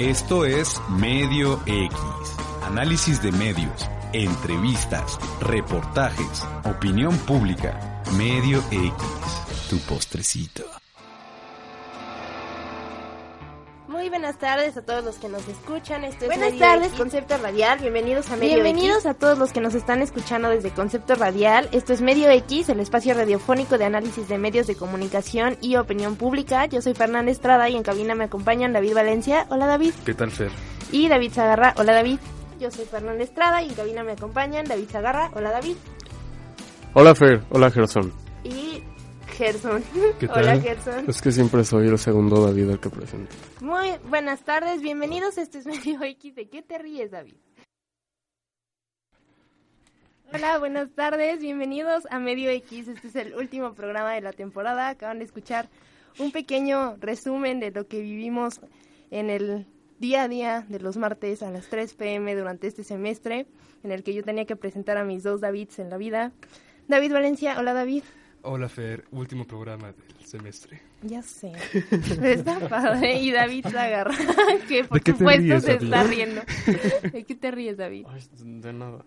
Esto es Medio X, análisis de medios, entrevistas, reportajes, opinión pública. Medio X, tu postrecito. Buenas tardes a todos los que nos escuchan. Esto es Buenas Medio tardes, X. Concepto Radial. Bienvenidos a Medio Bienvenidos X. a todos los que nos están escuchando desde Concepto Radial. Esto es Medio X, el espacio radiofónico de análisis de medios de comunicación y opinión pública. Yo soy Fernanda Estrada y en cabina me acompañan David Valencia. Hola David. ¿Qué tal, Fer? Y David Zagarra. Hola David. Yo soy Fernanda Estrada y en cabina me acompañan David Zagarra. Hola David. Hola, Fer. Hola, Gerson. Y Gerson. ¿Qué tal? Hola Gerson. Es que siempre soy el segundo David al que presento. Muy buenas tardes, bienvenidos. Este es Medio X. ¿De qué te ríes, David? Hola, buenas tardes, bienvenidos a Medio X. Este es el último programa de la temporada. Acaban de escuchar un pequeño resumen de lo que vivimos en el día a día de los martes a las 3 pm durante este semestre, en el que yo tenía que presentar a mis dos Davids en la vida. David Valencia, hola David. Hola Fer, último programa del semestre. Ya sé. Pero está padre. Y David se agarra. que por ¿De qué te supuesto ríes, se David? está riendo. ¿De qué te ríes, David? Ay, de nada.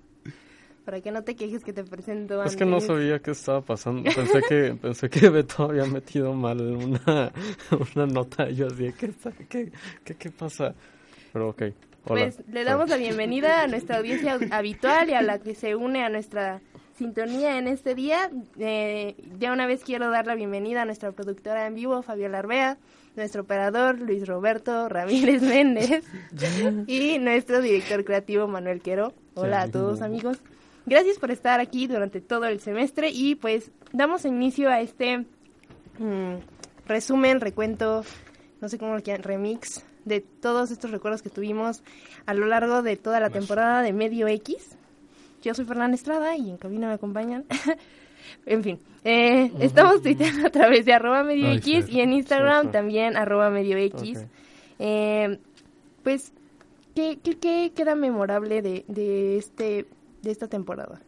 Para que no te quejes que te presento Es que no antes. sabía qué estaba pasando. Pensé que pensé que Beto había metido mal una, una nota. Y yo así, ¿qué, qué, qué, qué pasa? Pero ok. Hola. Pues le damos la bienvenida a nuestra audiencia habitual y a la que se une a nuestra sintonía en este día. Eh, ya una vez quiero dar la bienvenida a nuestra productora en vivo, Fabiola Arbea, nuestro operador, Luis Roberto Ramírez Méndez, y nuestro director creativo, Manuel Quero. Hola a todos, amigos. Gracias por estar aquí durante todo el semestre y pues damos inicio a este mm, resumen, recuento, no sé cómo lo quieran, remix de todos estos recuerdos que tuvimos a lo largo de toda la temporada de Medio X. Yo soy Fernanda Estrada y en cabina me acompañan. en fin, eh, estamos tuiteando a través de arroba Medio Ay, X y en Instagram Sí, también arroba Medio X. Eh, pues, ¿qué, qué, qué queda memorable de, de, este, de esta temporada?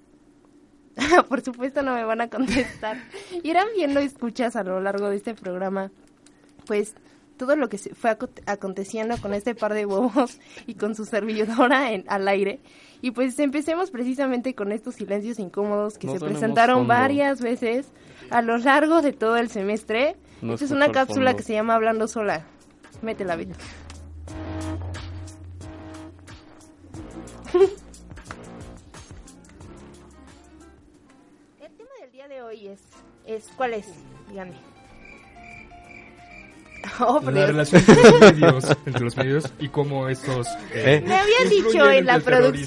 Por supuesto no me van a contestar. Irán viendo escuchas a lo largo de este programa, pues todo lo que se fue aco- aconteciendo con este par de bobos y con su servidora en, al aire. Y pues empecemos precisamente con estos silencios incómodos que No se presentaron fondo. varias veces a lo largo de todo el semestre. No Esta es una cápsula fondo. que se llama Hablando Sola. Métela, Beto. El tema del día de hoy es, es ¿cuál es? Díganme. Oh, La Dios. relación entre los medios, entre los medios y cómo estos... eh, Me habían dicho en la terrorismo.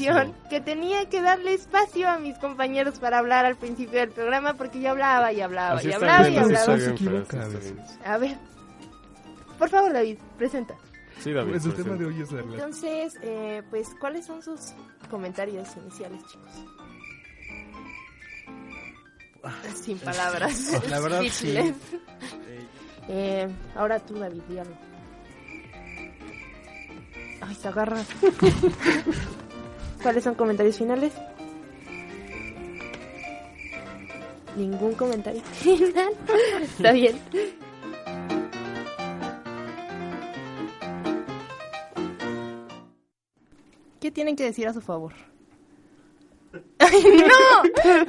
producción que tenía que darle espacio a mis compañeros para hablar al principio del programa porque yo hablaba y hablaba Así y hablaba y bien, hablaba. Se equivoca a ver. Por favor, David, presenta. Sí, David. Pues el presenta. tema de hoy es la relación. Entonces, eh, pues, ¿cuáles son sus comentarios iniciales, chicos? Sin palabras. La verdad, sí. Eh, ahora tú, David, dígalo. Ay, se agarra. ¿Cuáles son comentarios finales? Ningún comentario final. Está bien. ¿Qué tienen que decir a su favor? ¡Ay, no!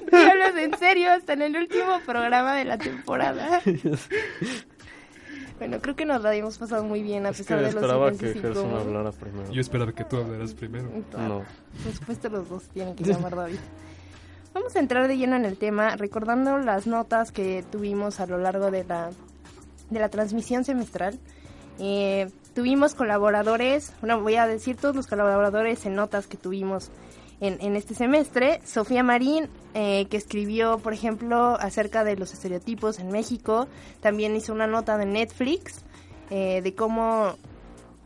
¿Qué hablas en serio? Hasta en el último programa de la temporada. Bueno, creo que nos la habíamos pasado muy bien a Es pesar que de los esperaba que Gerson hablara primero. Yo esperaba que tú hablaras primero. No. Por supuesto los dos tienen que llamar David. Vamos a entrar de lleno en el tema, recordando las notas que tuvimos a lo largo de la, de la transmisión semestral. Eh, tuvimos colaboradores, bueno, voy a decir todos los colaboradores en notas que tuvimos en, este semestre. Sofía Marín, eh, que escribió, por ejemplo, acerca de los estereotipos en México. También hizo una nota de Netflix, eh, de cómo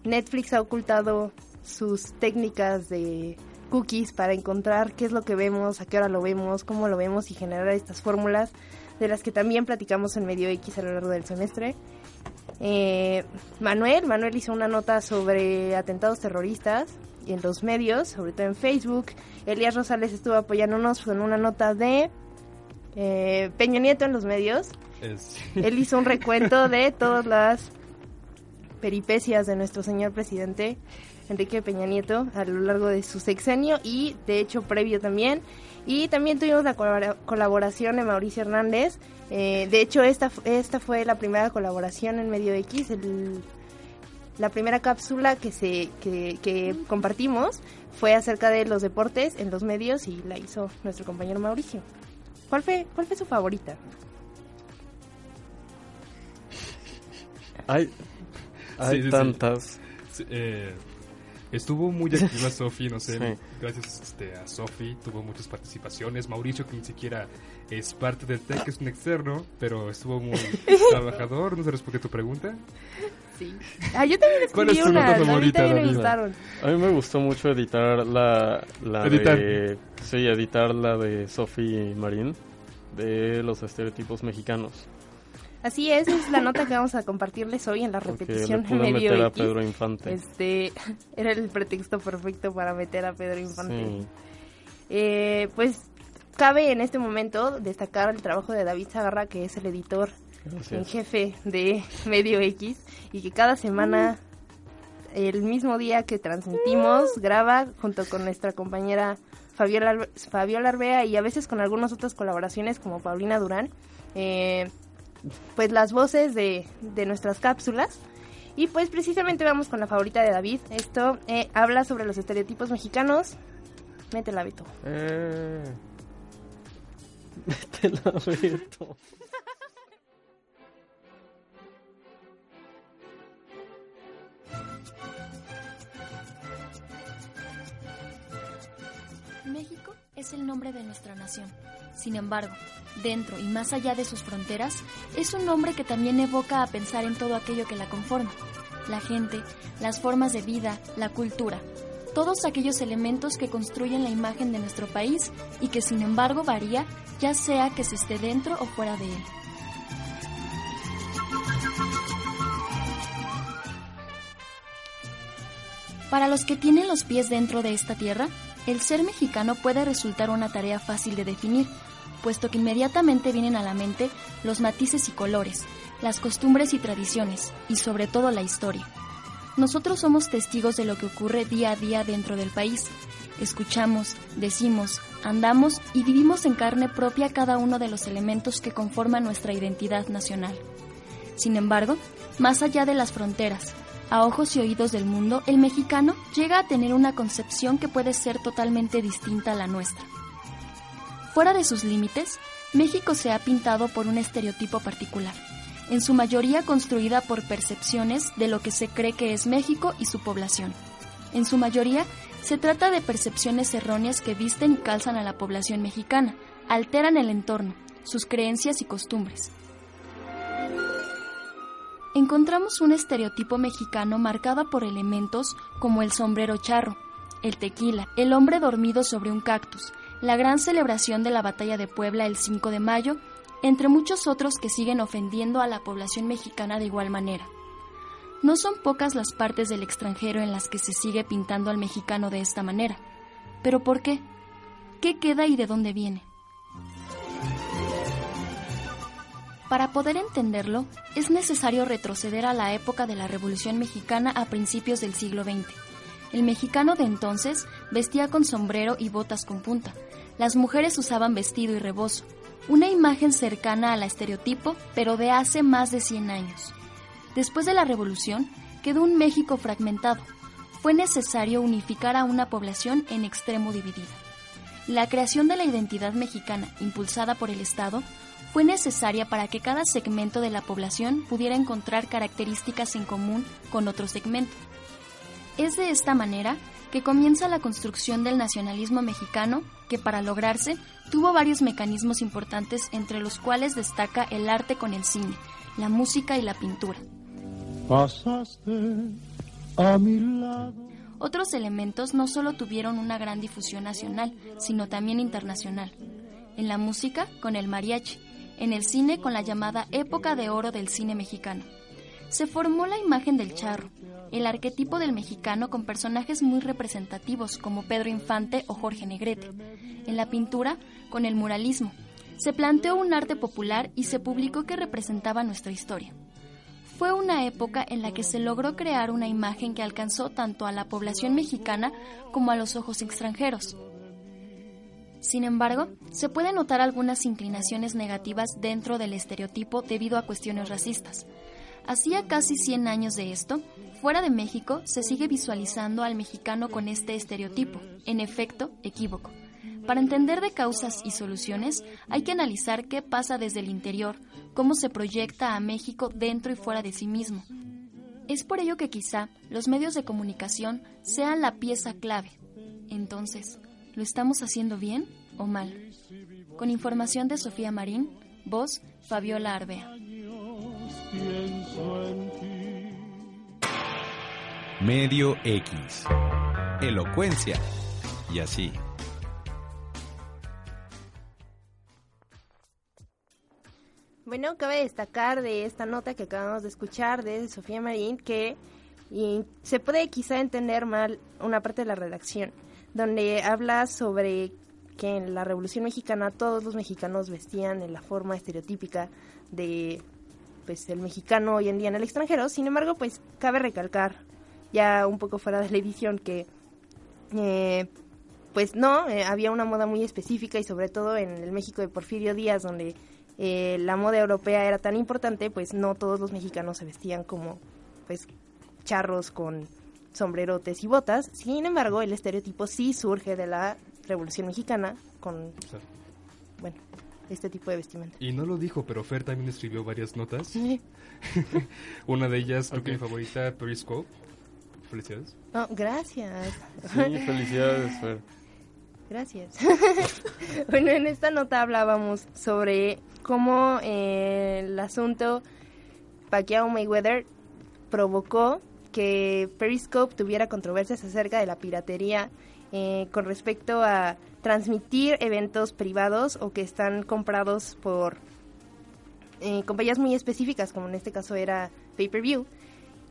Netflix ha ocultado sus técnicas de cookies para encontrar qué es lo que vemos, a qué hora lo vemos, cómo lo vemos y generar estas fórmulas de las que también platicamos en Medio X a lo largo del semestre. Eh, Manuel, Manuel hizo una nota sobre atentados terroristas en los medios, sobre todo en Facebook. Elías Rosales estuvo apoyándonos con una nota de eh, Peña Nieto en los medios. Es- Él hizo un recuento de todas las peripecias de nuestro señor presidente Enrique Peña Nieto a lo largo de su sexenio y de hecho previo también. Y también tuvimos la colaboración de Mauricio Hernández. Eh, de hecho, esta, esta fue la primera colaboración en Medio X, la primera cápsula que, se, que, que compartimos fue acerca de los deportes en los medios y la hizo nuestro compañero Mauricio. ¿Cuál fue, cuál fue su favorita? Hay, hay tantas. Eh, estuvo muy activa Sofi, no sé, gracias este, a Sofi, tuvo muchas participaciones. Mauricio, que ni siquiera es parte del TEC, es un externo, pero estuvo muy trabajador. No sé, responde tu pregunta. Sí. Ah, yo también escribí una, a mí también me gustaron. A mí me gustó mucho editar la, la editar. de... Sí, editar la de Sofi Marín, de los estereotipos mexicanos. Así es, es la nota que vamos a compartirles hoy en la repetición le medio meter a Pedro Infante. Este, era el pretexto perfecto para meter a Pedro Infante. Eh, pues cabe en este momento destacar el trabajo de David Zagarra, que es el editor en jefe de Medio X, y que cada semana, el mismo día que transmitimos, graba junto con nuestra compañera Fabiola, Fabiola Arbea y a veces con algunas otras colaboraciones como Paulina Durán. Eh, pues las voces de, de nuestras cápsulas. Y pues precisamente vamos con la favorita de David. Esto eh, habla sobre los estereotipos mexicanos. Métela, Beto. Eh. Métela, Beto. México es el nombre de nuestra nación. Sin embargo, dentro y más allá de sus fronteras, es un nombre que también evoca a pensar en todo aquello que la conforma. La gente, las formas de vida, la cultura, todos aquellos elementos que construyen la imagen de nuestro país y que sin embargo varía ya sea que se esté dentro o fuera de él. Para los que tienen los pies dentro de esta tierra, el ser mexicano puede resultar una tarea fácil de definir, puesto que inmediatamente vienen a la mente los matices y colores, las costumbres y tradiciones, y sobre todo la historia. Nosotros somos testigos de lo que ocurre día a día dentro del país. Escuchamos, decimos, andamos y vivimos en carne propia cada uno de los elementos que conforman nuestra identidad nacional. Sin embargo, más allá de las fronteras, a ojos y oídos del mundo, el mexicano llega a tener una concepción que puede ser totalmente distinta a la nuestra. Fuera de sus límites, México se ha pintado por un estereotipo particular, en su mayoría construida por percepciones de lo que se cree que es México y su población. En su mayoría, se trata de percepciones erróneas que visten y calzan a la población mexicana, alteran el entorno, sus creencias y costumbres, encontramos un estereotipo mexicano marcado por elementos como el sombrero charro, el tequila, el hombre dormido sobre un cactus, la gran celebración de la batalla de Puebla el 5 de mayo, entre muchos otros que siguen ofendiendo a la población mexicana de igual manera. No son pocas las partes del extranjero en las que se sigue pintando al mexicano de esta manera. ¿Pero por qué? ¿Qué queda y de dónde viene? Para poder entenderlo, es necesario retroceder a la época de la Revolución Mexicana a principios del siglo XX. El mexicano de entonces vestía con sombrero y botas con punta. Las mujeres usaban vestido y rebozo, una imagen cercana al estereotipo, pero de hace más de 100 años. Después de la Revolución, quedó un México fragmentado. Fue necesario unificar a una población en extremo dividida. La creación de la identidad mexicana, impulsada por el Estado, fue necesaria para que cada segmento de la población pudiera encontrar características en común con otro segmento. Es de esta manera que comienza la construcción del nacionalismo mexicano, que para lograrse tuvo varios mecanismos importantes entre los cuales destaca el arte con el cine, la música y la pintura. Otros elementos no solo tuvieron una gran difusión nacional, sino también internacional. En la música, con el mariachi, en el cine con la llamada época de oro del cine mexicano. Se formó la imagen del charro, el arquetipo del mexicano con personajes muy representativos como Pedro Infante o Jorge Negrete. En la pintura, con el muralismo. Se planteó un arte popular y se publicó que representaba nuestra historia. fue una época en la que se logró crear una imagen que alcanzó tanto a la población mexicana como a los ojos extranjeros. Sin embargo, se pueden notar algunas inclinaciones negativas dentro del estereotipo debido a cuestiones racistas. Hacía casi 100 años de esto, fuera de México se sigue visualizando al mexicano con este estereotipo, en efecto, equívoco. Para entender de causas y soluciones hay que analizar qué pasa desde el interior, cómo se proyecta a México dentro y fuera de sí mismo. Es por ello que quizá los medios de comunicación sean la pieza clave. Entonces, ¿lo estamos haciendo bien o mal? Con información de Sofía Marín, voz Fabiola Arbea. Medio X. Elocuencia. Y así. Bueno, cabe destacar de esta nota que acabamos de escuchar de Sofía Marín que se puede quizá entender mal una parte de la redacción, donde habla sobre que en la Revolución Mexicana todos los mexicanos vestían en la forma estereotípica de pues el mexicano hoy en día en el extranjero. Sin embargo, pues cabe recalcar ya un poco fuera de la edición que eh, pues no, eh, había una moda muy específica y sobre todo en el México de Porfirio Díaz donde eh, la moda europea era tan importante, pues no todos los mexicanos se vestían como pues charros con sombrerotes y botas. Sin embargo, el estereotipo sí surge de la Revolución Mexicana con bueno, este tipo de vestimenta. Y no lo dijo, pero Fer también escribió varias notas. Una de ellas, creo que mi favorita, Periscope. Felicidades. Oh, gracias. Sí, felicidades, Fer. Gracias. bueno, en esta nota hablábamos sobre cómo eh, el asunto Pacquiao Mayweather provocó que Periscope tuviera controversias acerca de la piratería eh, con respecto a transmitir eventos privados o que están comprados por eh, compañías muy específicas, como en este caso era Pay-Per-View,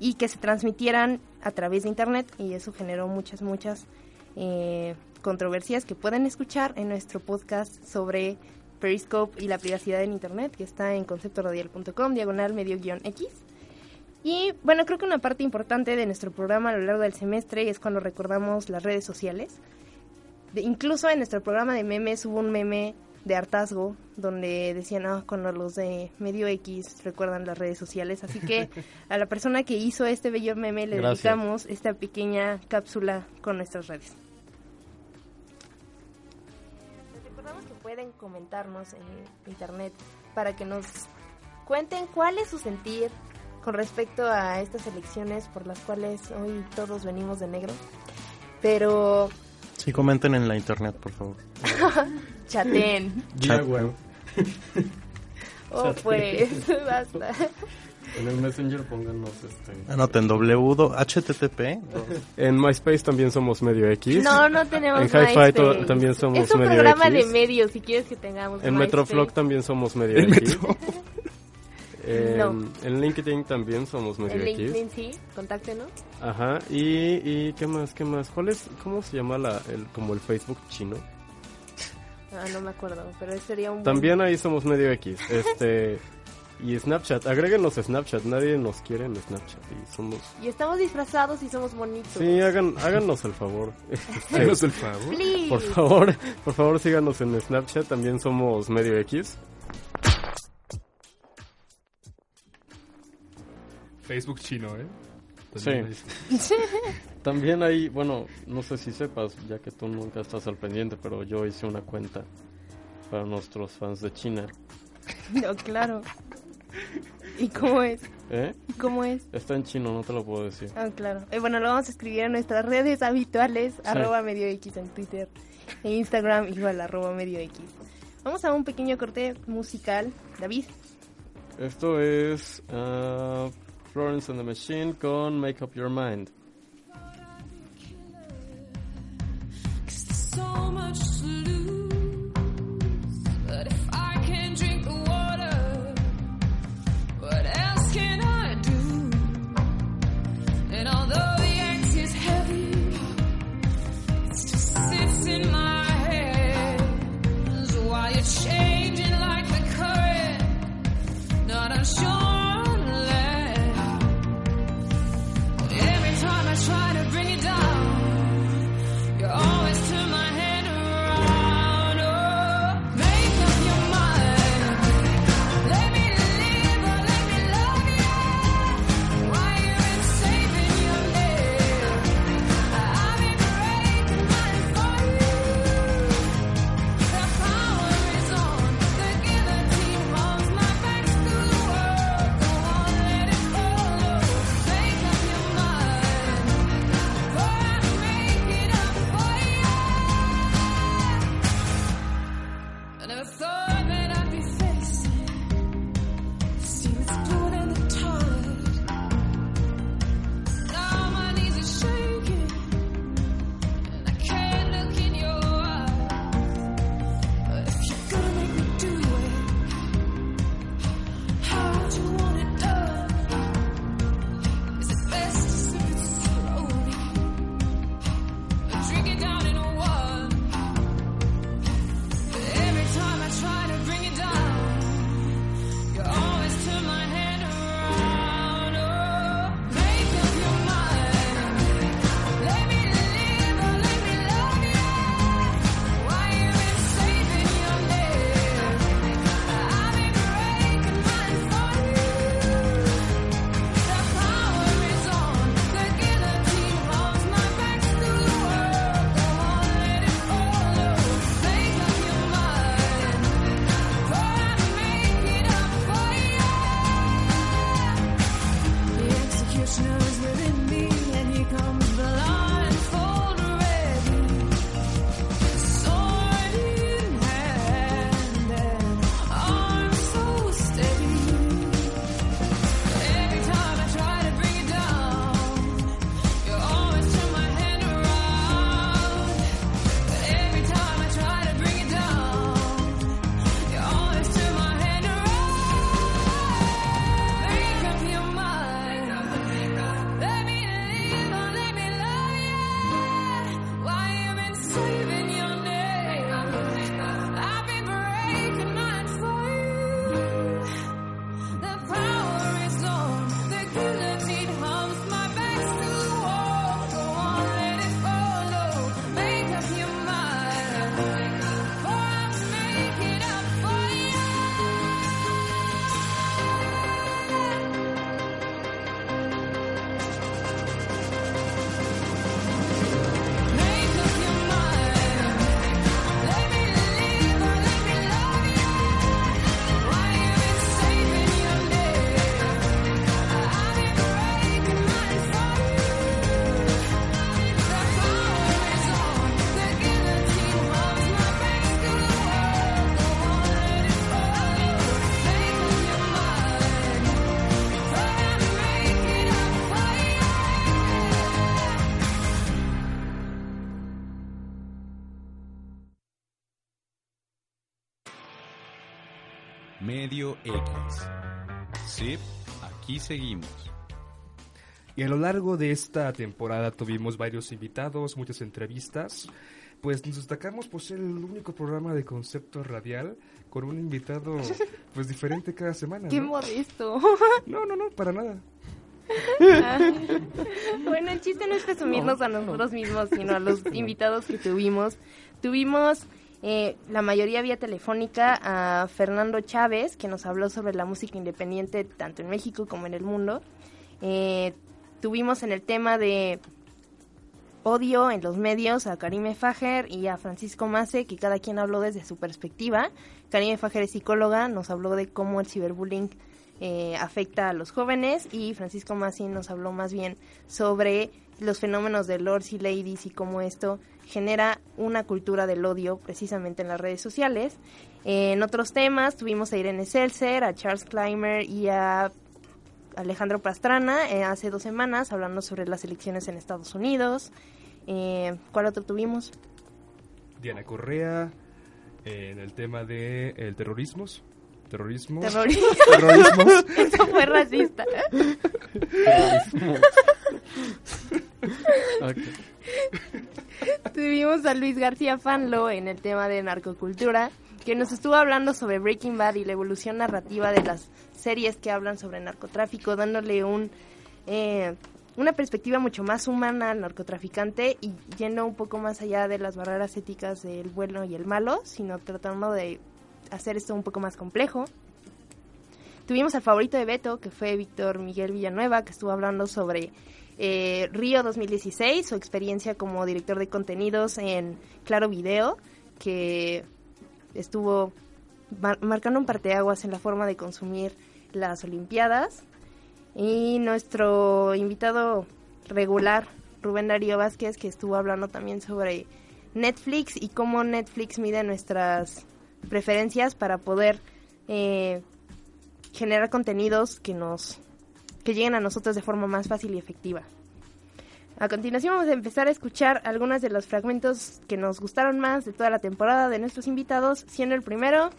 y que se transmitieran a través de Internet y eso generó muchas, muchas eh, controversias que pueden escuchar en nuestro podcast sobre Periscope y la privacidad en Internet, que está en conceptoradial.com, diagonal medio guion X. Y bueno, creo que una parte importante de nuestro programa a lo largo del semestre es cuando recordamos las redes sociales. incluso en nuestro programa de memes hubo un meme de hartazgo donde decían, ah, cuando los de Medio X recuerdan las redes sociales. Así que a la persona que hizo este bello meme le dedicamos esta pequeña cápsula con nuestras redes. pueden comentarnos en internet para que nos cuenten cuál es su sentir con respecto a estas elecciones por las cuales hoy todos venimos de negro. Pero... Sí, comenten en la internet, por favor. Chaten. Chat, web. oh, pues, basta. En el Messenger pónganos este. Anoten W, HTTP. En MySpace también somos medio X. No, no tenemos En Hi-Fi también somos medio X. Es un programa de medios, si quieres que tengamos. En Metroflog también somos medio X. En, en, LinkedIn también somos medio en LinkedIn sí, contáctenos. Ajá, y, y ¿qué más, qué más? ¿Cuál es, cómo se llama la, el, como el Facebook chino? Ah, no me acuerdo, pero sería un... También ahí somos medio X, este... Y Snapchat, agréguenos Snapchat, nadie nos quiere en Snapchat y somos... Y estamos disfrazados y somos bonitos. Sí, hagan, háganos el favor. Háganos el favor. Por favor, por favor síganos en Snapchat, también somos medio X. Facebook chino, ¿eh? sí. también hay, bueno, no sé si sepas, ya que tú nunca estás al pendiente, pero yo hice una cuenta para nuestros fans de China. No, claro. ¿Y cómo es? ¿Eh? ¿Cómo es? Está en chino, no te lo puedo decir. Ah, claro. Eh, bueno, lo vamos a escribir en nuestras redes habituales, arroba medio X en Twitter, e Instagram igual, arroba medio X. Vamos a un pequeño corte musical. David. Esto es uh, Florence and the Machine con Make Up Your Mind. Medio X. Sí, aquí seguimos. Y a lo largo de esta temporada tuvimos varios invitados, muchas entrevistas. Pues nos destacamos por ser el único programa de concepto radial con un invitado pues diferente cada semana. Qué ¿no? modesto. No, no, no, para nada. bueno, el chiste no es presumirnos a nosotros mismos, sino a los invitados que tuvimos. Tuvimos eh, la mayoría vía telefónica a Fernando Chávez, que nos habló sobre la música independiente tanto en México como en el mundo. Eh, tuvimos en el tema de odio en los medios a Karime Fajer y a Francisco Mace, que cada quien habló desde su perspectiva. Karime Fajer es psicóloga, nos habló de cómo el ciberbullying eh, afecta a los jóvenes y Francisco Mace nos habló más bien sobre los fenómenos de lords y ladies y cómo esto genera una cultura del odio precisamente en las redes sociales. Eh, en otros temas tuvimos a Irene Seltzer, a Charles Clymer y a Alejandro Pastrana eh, hace dos semanas hablando sobre las elecciones en Estados Unidos. Eh, ¿Cuál otro tuvimos? Diana Correa eh, en el tema de el terrorismo. Terrorismo. Terrorismo. Terrorismos. Eso fue racista. Tuvimos a Luis García Fanlo en el tema de narcocultura, que nos estuvo hablando sobre Breaking Bad y la evolución narrativa de las series que hablan sobre narcotráfico, dándole un eh, una perspectiva mucho más humana al narcotraficante y yendo un poco más allá de las barreras éticas del bueno y el malo, sino tratando de hacer esto un poco más complejo. Tuvimos al favorito de Beto, que fue Víctor Miguel Villanueva, que estuvo hablando sobre eh, Río 2016, su experiencia como director de contenidos en Claro Video, que estuvo mar marcando un parteaguas en la forma de consumir las Olimpiadas. Y nuestro invitado regular, Rubén Darío Vázquez, que estuvo hablando también sobre Netflix y cómo Netflix mide nuestras preferencias para poder eh, generar contenidos que nos que lleguen a nosotros de forma más fácil y efectiva. A continuación vamos a empezar a escuchar algunos de los fragmentos que nos gustaron más de toda la temporada de nuestros invitados, siendo el primero...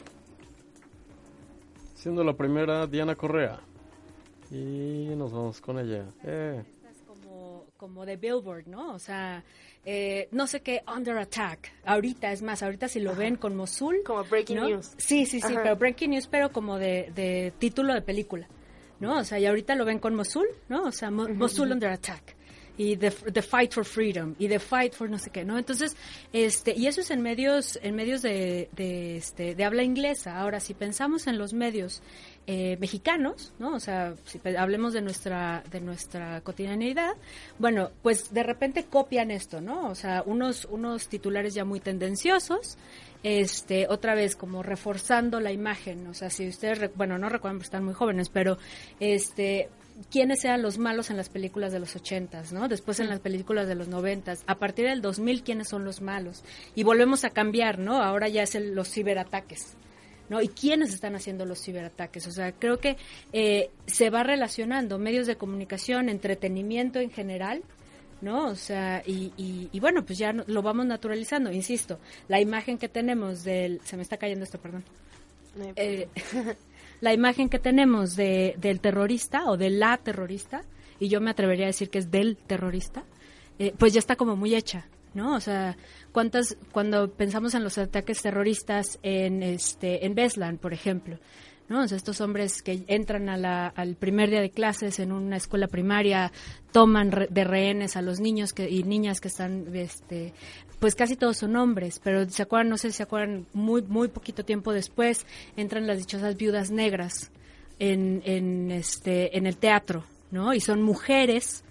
Siendo la primera Diana Correa. Y nos vamos con ella. Eh. Como, como de Billboard, ¿no? O sea, eh, no sé qué, Under Attack. Ahorita, es más, ahorita si lo ven con Mosul. Como Breaking ¿no? News. Sí, sí, sí, Ajá. pero Breaking News, pero como de, de título de película, ¿no? O sea, y ahorita lo ven con Mosul, ¿no? O sea, Mo- Mosul Under Attack. Y the, the Fight for Freedom. Y The Fight for no sé qué, ¿no? Entonces, este, y eso es en medios, en medios de, de, este, de habla inglesa. Ahora, si pensamos en los medios eh, mexicanos, ¿no? O sea, si hablemos de nuestra, de nuestra cotidianidad, bueno, pues de repente copian esto, ¿no? O sea, unos, unos titulares ya muy tendenciosos, este, otra vez como reforzando la imagen, o sea, si ustedes, bueno, no recuerdan porque están muy jóvenes, pero este, quiénes eran los malos en las películas de los ochentas, ¿no? Después en las películas de los noventas, a partir del 2000 quiénes son los malos y volvemos a cambiar, ¿no? Ahora ya es el- los ciberataques. ¿No? ¿Y quiénes están haciendo los ciberataques? O sea, creo que eh, se va relacionando medios de comunicación, entretenimiento en general, ¿no? O sea, y, y, y bueno, pues ya lo vamos naturalizando, insisto, la imagen que tenemos del... Se me está cayendo esto, perdón. Eh, la imagen que tenemos de, del terrorista o de la terrorista, y yo me atrevería a decir que es del terrorista, eh, pues ya está como muy hecha, ¿no? O sea, cuántas cuando pensamos en los ataques terroristas en este en Beslan, por ejemplo, ¿no? Estos hombres que entran a la- al primer día de clases en una escuela primaria, toman re- de rehenes a los niños que, y niñas que están, este, pues casi todos son hombres, pero se acuerdan, no sé si se acuerdan, muy, muy poquito tiempo después entran las dichosas viudas negras en, en, este, en el teatro, ¿no? Y son mujeres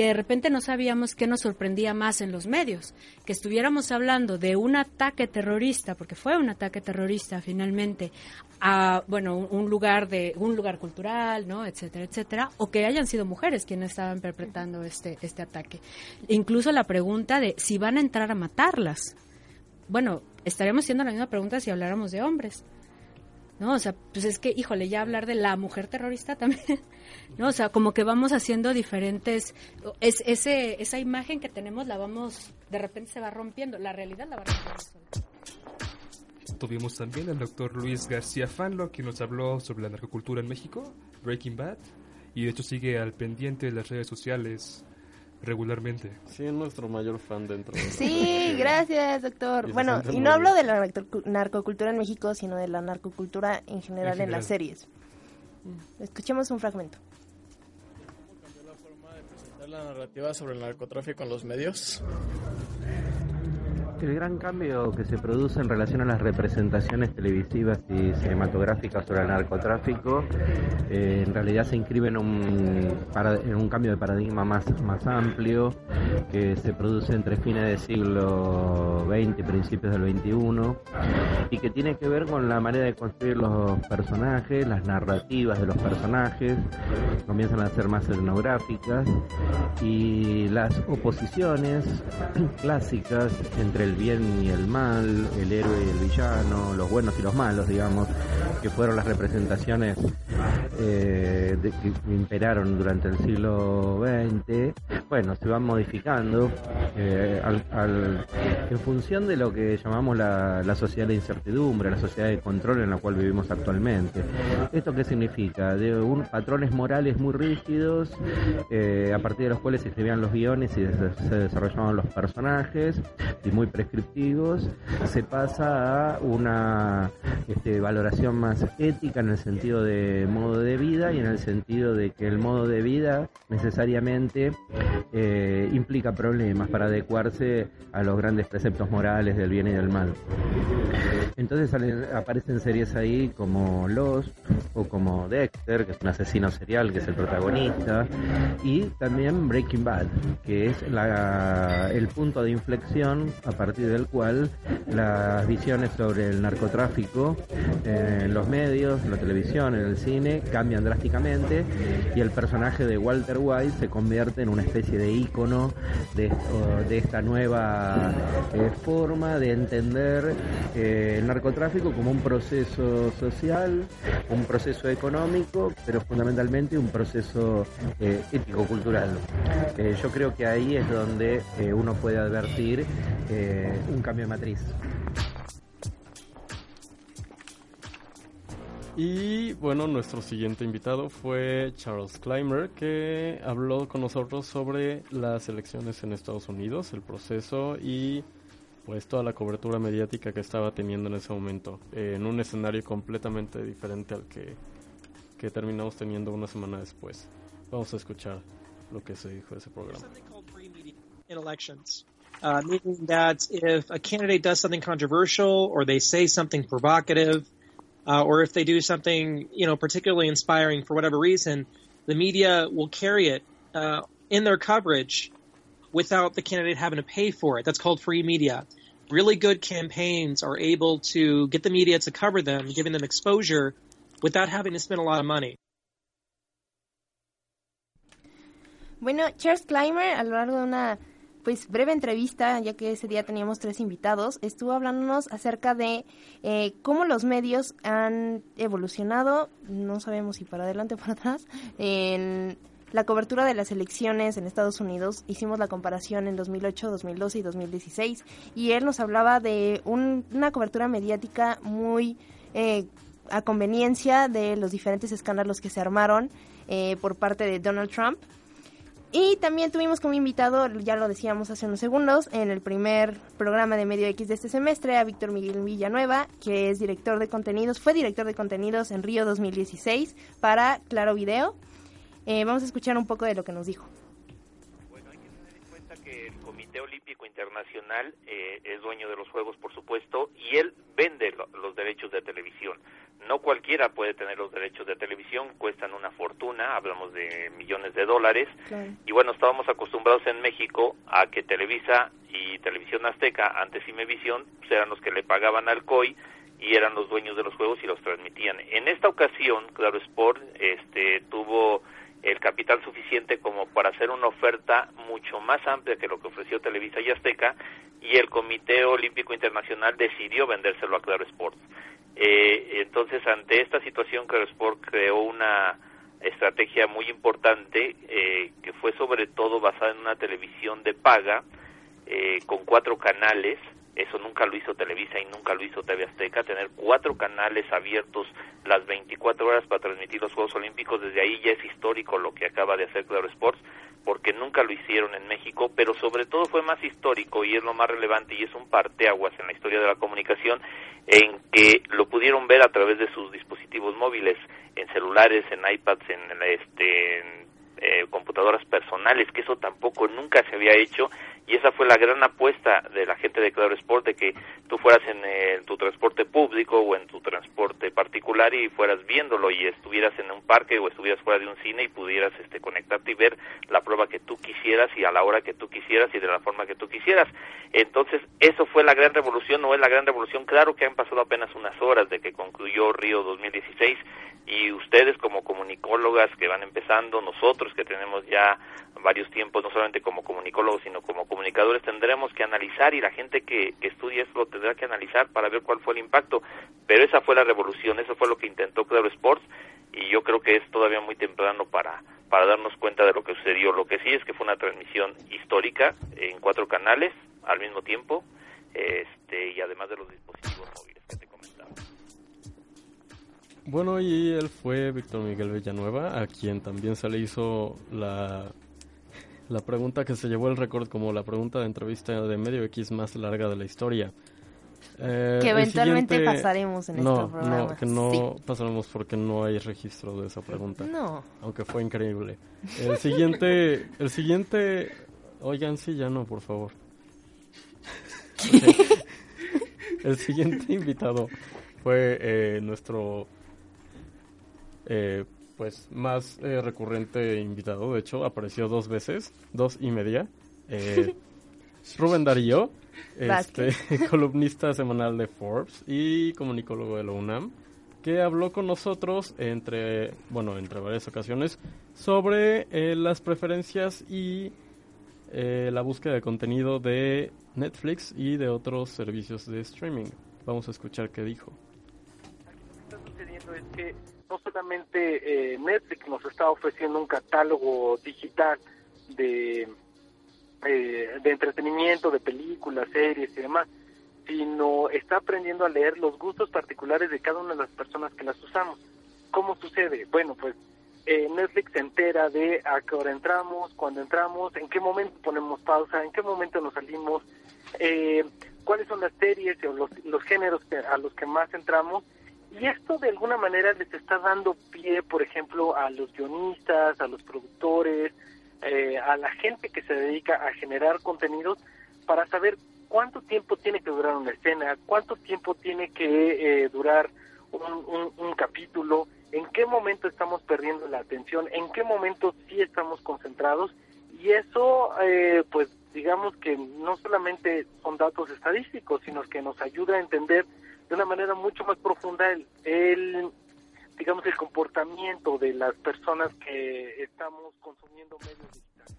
que de repente no sabíamos qué nos sorprendía más en los medios, que estuviéramos hablando de un ataque terrorista, porque fue un ataque terrorista finalmente, a bueno, un, lugar de un lugar cultural, ¿no? etcétera, etcétera, o que hayan sido mujeres quienes estaban perpetrando este este ataque. Incluso la pregunta de si van a entrar a matarlas. Bueno, estaríamos haciendo la misma pregunta si habláramos de hombres. ¿No? O sea, pues es que, híjole, ya hablar de la mujer terrorista también, ¿no? O sea, como que vamos haciendo diferentes, es, ese, esa imagen que tenemos la vamos, de repente se va rompiendo, la realidad la va rompiendo tuvimos también al doctor Luis García Fanlo, quien nos habló sobre la narcocultura en México, Breaking Bad, y de hecho sigue al pendiente de las redes sociales regularmente. Sí, es nuestro mayor fan dentro. De sí, gracias, doctor. Bueno, y no hablo de la narcocultura en México, sino de la narcocultura en general en, las series. Escuchemos un fragmento. ¿Cómo cambió la forma de presentar la narrativa sobre el narcotráfico en los medios? El gran cambio que se produce en relación a las representaciones televisivas y cinematográficas sobre el narcotráfico eh, en realidad se inscribe en un, cambio de paradigma más, más amplio que se produce entre fines del siglo XX y principios del XXI y que tiene que ver con la manera de construir los personajes, las narrativas de los personajes, comienzan a ser más etnográficas y las oposiciones clásicas entre el bien y el mal, el héroe y el villano, los buenos y los malos, digamos, que fueron las representaciones eh, que imperaron durante el siglo XX, bueno, se van modificando eh, en función de lo que llamamos la, sociedad de incertidumbre, la sociedad de control en la cual vivimos actualmente. ¿Esto qué significa? De un, patrones morales muy rígidos, eh, a partir de los cuales se escribían los guiones y se, desarrollaban los personajes, y muy prescriptivos, se pasa a una este, valoración más ética en el sentido de modo de vida y en el sentido de que el modo de vida necesariamente eh, implica problemas para adecuarse a los grandes preceptos morales del bien y del mal. Entonces aparecen series ahí como Los o como Dexter, que es un asesino serial, que es el protagonista, y también Breaking Bad, que es el punto de inflexión a partir del cual las visiones sobre el narcotráfico en los medios, en la televisión, en el cine, cambian drásticamente y el personaje de Walter White se convierte en una especie de ícono de, de esta nueva eh, forma de entender eh, el narcotráfico como un proceso social, un proceso económico, pero fundamentalmente un proceso eh, ético-cultural. yo creo que ahí es donde uno puede advertir un cambio de matriz. Y bueno, nuestro siguiente invitado fue Charles Clymer, que habló con nosotros sobre las elecciones en Estados Unidos, el proceso y pues toda la cobertura mediática que estaba teniendo en ese momento, en un escenario completamente diferente al que, que terminamos teniendo una semana después. Vamos a escuchar lo que se dijo de ese programa. Uh, meaning that if a candidate does something controversial or they say something provocative, uh, or if they do something, you know, particularly inspiring for whatever reason, the media will carry it uh, in their coverage without the candidate having to pay for it. That's called free media. Really good campaigns are able to get the media to cover them, giving them exposure without having to spend a lot of money. Bueno, Charles Clymer, a lo largo de una pues breve entrevista, ya que ese día teníamos tres invitados, estuvo hablándonos acerca de eh, cómo los medios han evolucionado, no sabemos si para adelante o para atrás, en la cobertura de las elecciones en Estados Unidos. Hicimos la comparación en 2008, 2012 y 2016 y él nos hablaba de una cobertura mediática muy eh, a conveniencia de los diferentes escándalos que se armaron eh, por parte de Donald Trump y también tuvimos como invitado, ya lo decíamos hace unos segundos, en el primer programa de Medio X de este semestre, a Víctor Miguel Villanueva, que es director de contenidos, fue director de contenidos en Río 2016 para Claro Video. Eh, vamos a escuchar un poco de lo que nos dijo. Bueno, hay que tener en cuenta que el Comité Olímpico Internacional eh, es dueño de los Juegos, por supuesto, y él vende los derechos de televisión no cualquiera puede tener los derechos de televisión, cuestan una fortuna, hablamos de millones de dólares. Y bueno, estábamos acostumbrados en México a que Televisa y Televisión Azteca, antes Imevisión, pues eran los que le pagaban al COI y eran los dueños de los juegos y los transmitían. En esta ocasión, Claro Sport este, tuvo el capital suficiente como para hacer una oferta mucho más amplia que lo que ofreció Televisa y Azteca y el Comité Olímpico Internacional decidió vendérselo a Claro Sports. Eh, entonces, ante esta situación, Sport creó una estrategia muy importante eh, que fue sobre todo basada en una televisión de paga eh, con cuatro canales Eso nunca lo hizo Televisa y nunca lo hizo TV Azteca, tener cuatro canales abiertos las 24 horas para transmitir los Juegos Olímpicos, desde ahí ya es histórico lo que acaba de hacer Claro Sports, porque nunca lo hicieron en México, pero sobre todo fue más histórico y es lo más relevante y es un parteaguas en la historia de la comunicación en que lo pudieron ver a través de sus dispositivos móviles, en celulares, en iPads, en este eh, computadoras personales, que eso tampoco nunca se había hecho y esa fue la gran apuesta de la gente de Claro Sport de que tú fueras en, eh, tu transporte público o en tu transporte particular y fueras viéndolo y estuvieras en un parque o estuvieras fuera de un cine y pudieras este conectarte y ver la prueba que tú quisieras y a la hora que tú quisieras y de la forma que tú quisieras. Entonces, eso fue la gran revolución, no es la gran revolución, claro que han pasado apenas unas horas de que concluyó Río 2016 y ustedes como comunicólogas que van empezando, nosotros que tenemos ya varios tiempos, no solamente como comunicólogos, sino como comunicadores, tendremos que analizar y la gente que, que estudia esto lo tendrá que analizar para ver cuál fue el impacto. Pero esa fue la revolución, eso fue lo que intentó Claro Sports y yo creo que es todavía muy temprano para, para darnos cuenta de lo que sucedió. Lo que sí es que fue una transmisión histórica en cuatro canales al mismo tiempo este, y además de los dispositivos móviles que te comentaba. Bueno, y él fue Víctor Miguel Villanueva, a quien también se le hizo la, la pregunta que se llevó el récord como la pregunta de entrevista de medio X más larga de la historia. Eh, que eventualmente pasaremos en no, este programa. No, que no pasaremos porque no hay registro de esa pregunta. No. Aunque fue increíble. El siguiente, el siguiente, oigan, sí, ya no, por favor. el siguiente invitado fue eh, nuestro eh, pues más eh, recurrente invitado, de hecho apareció dos veces, dos y media. Eh, Rubén Darío, este, columnista semanal de Forbes y comunicólogo de la UNAM, que habló con nosotros entre, bueno, entre varias ocasiones sobre eh, las preferencias y eh, la búsqueda de contenido de Netflix y de otros servicios de streaming. Vamos a escuchar qué dijo. Lo que está sucediendo es que no solamente eh, Netflix nos está ofreciendo un catálogo digital de, eh, de entretenimiento, de películas, series y demás, sino está aprendiendo a leer los gustos particulares de cada una de las personas que las usamos. ¿Cómo sucede? Bueno, pues eh, Netflix se entera de a qué hora entramos, cuándo entramos, en qué momento ponemos pausa, en qué momento nos salimos, eh, cuáles son las series o los, géneros a los que más entramos y esto de alguna manera les está dando pie, por ejemplo, a los guionistas, a los productores, eh, a la gente que se dedica a generar contenidos para saber cuánto tiempo tiene que durar una escena, cuánto tiempo tiene que eh, durar un, un, capítulo, en qué momento estamos perdiendo la atención, en qué momento sí estamos concentrados. Y eso, eh, pues digamos que no solamente son datos estadísticos, sino que nos ayuda a entender de una manera mucho más profunda el, digamos el comportamiento de las personas que estamos consumiendo medios digitales.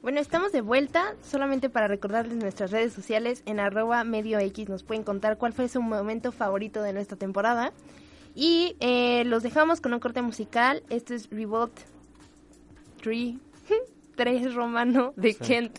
Bueno, estamos de vuelta, solamente para recordarles nuestras redes sociales, en arroba medio X nos pueden contar cuál fue su momento favorito de nuestra temporada. Y eh, los dejamos con un corte musical, esto es Revolt 3, 3 romano de sí. Kent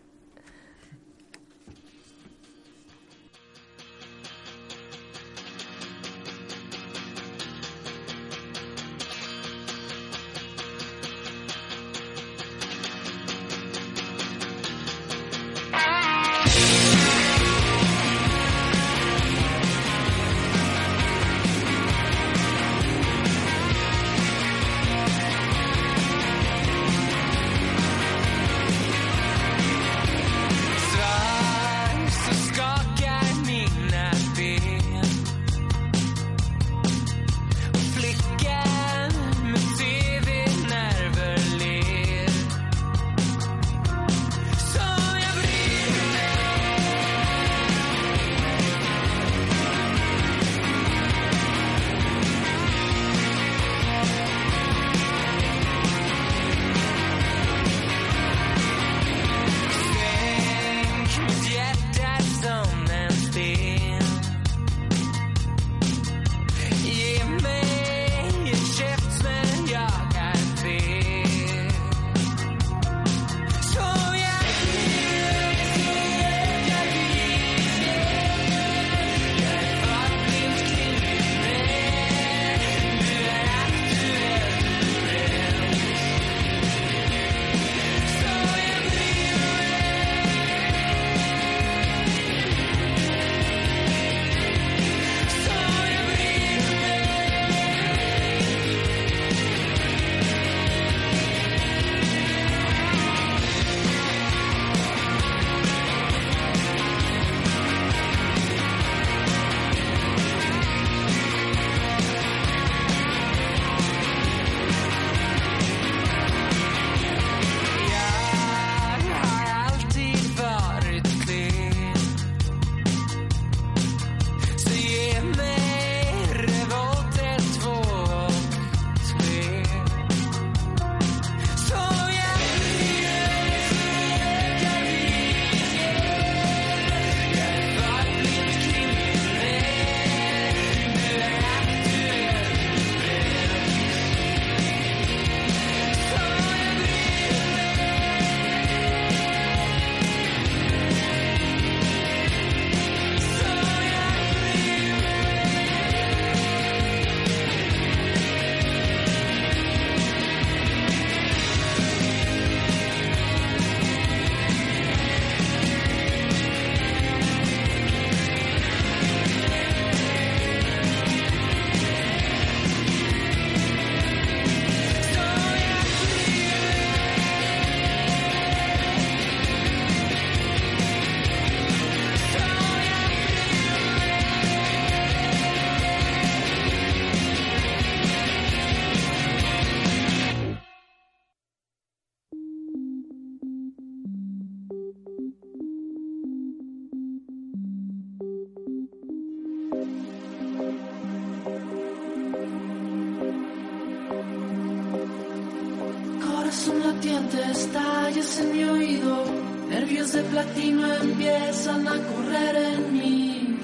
de platino empiezan a correr en mí.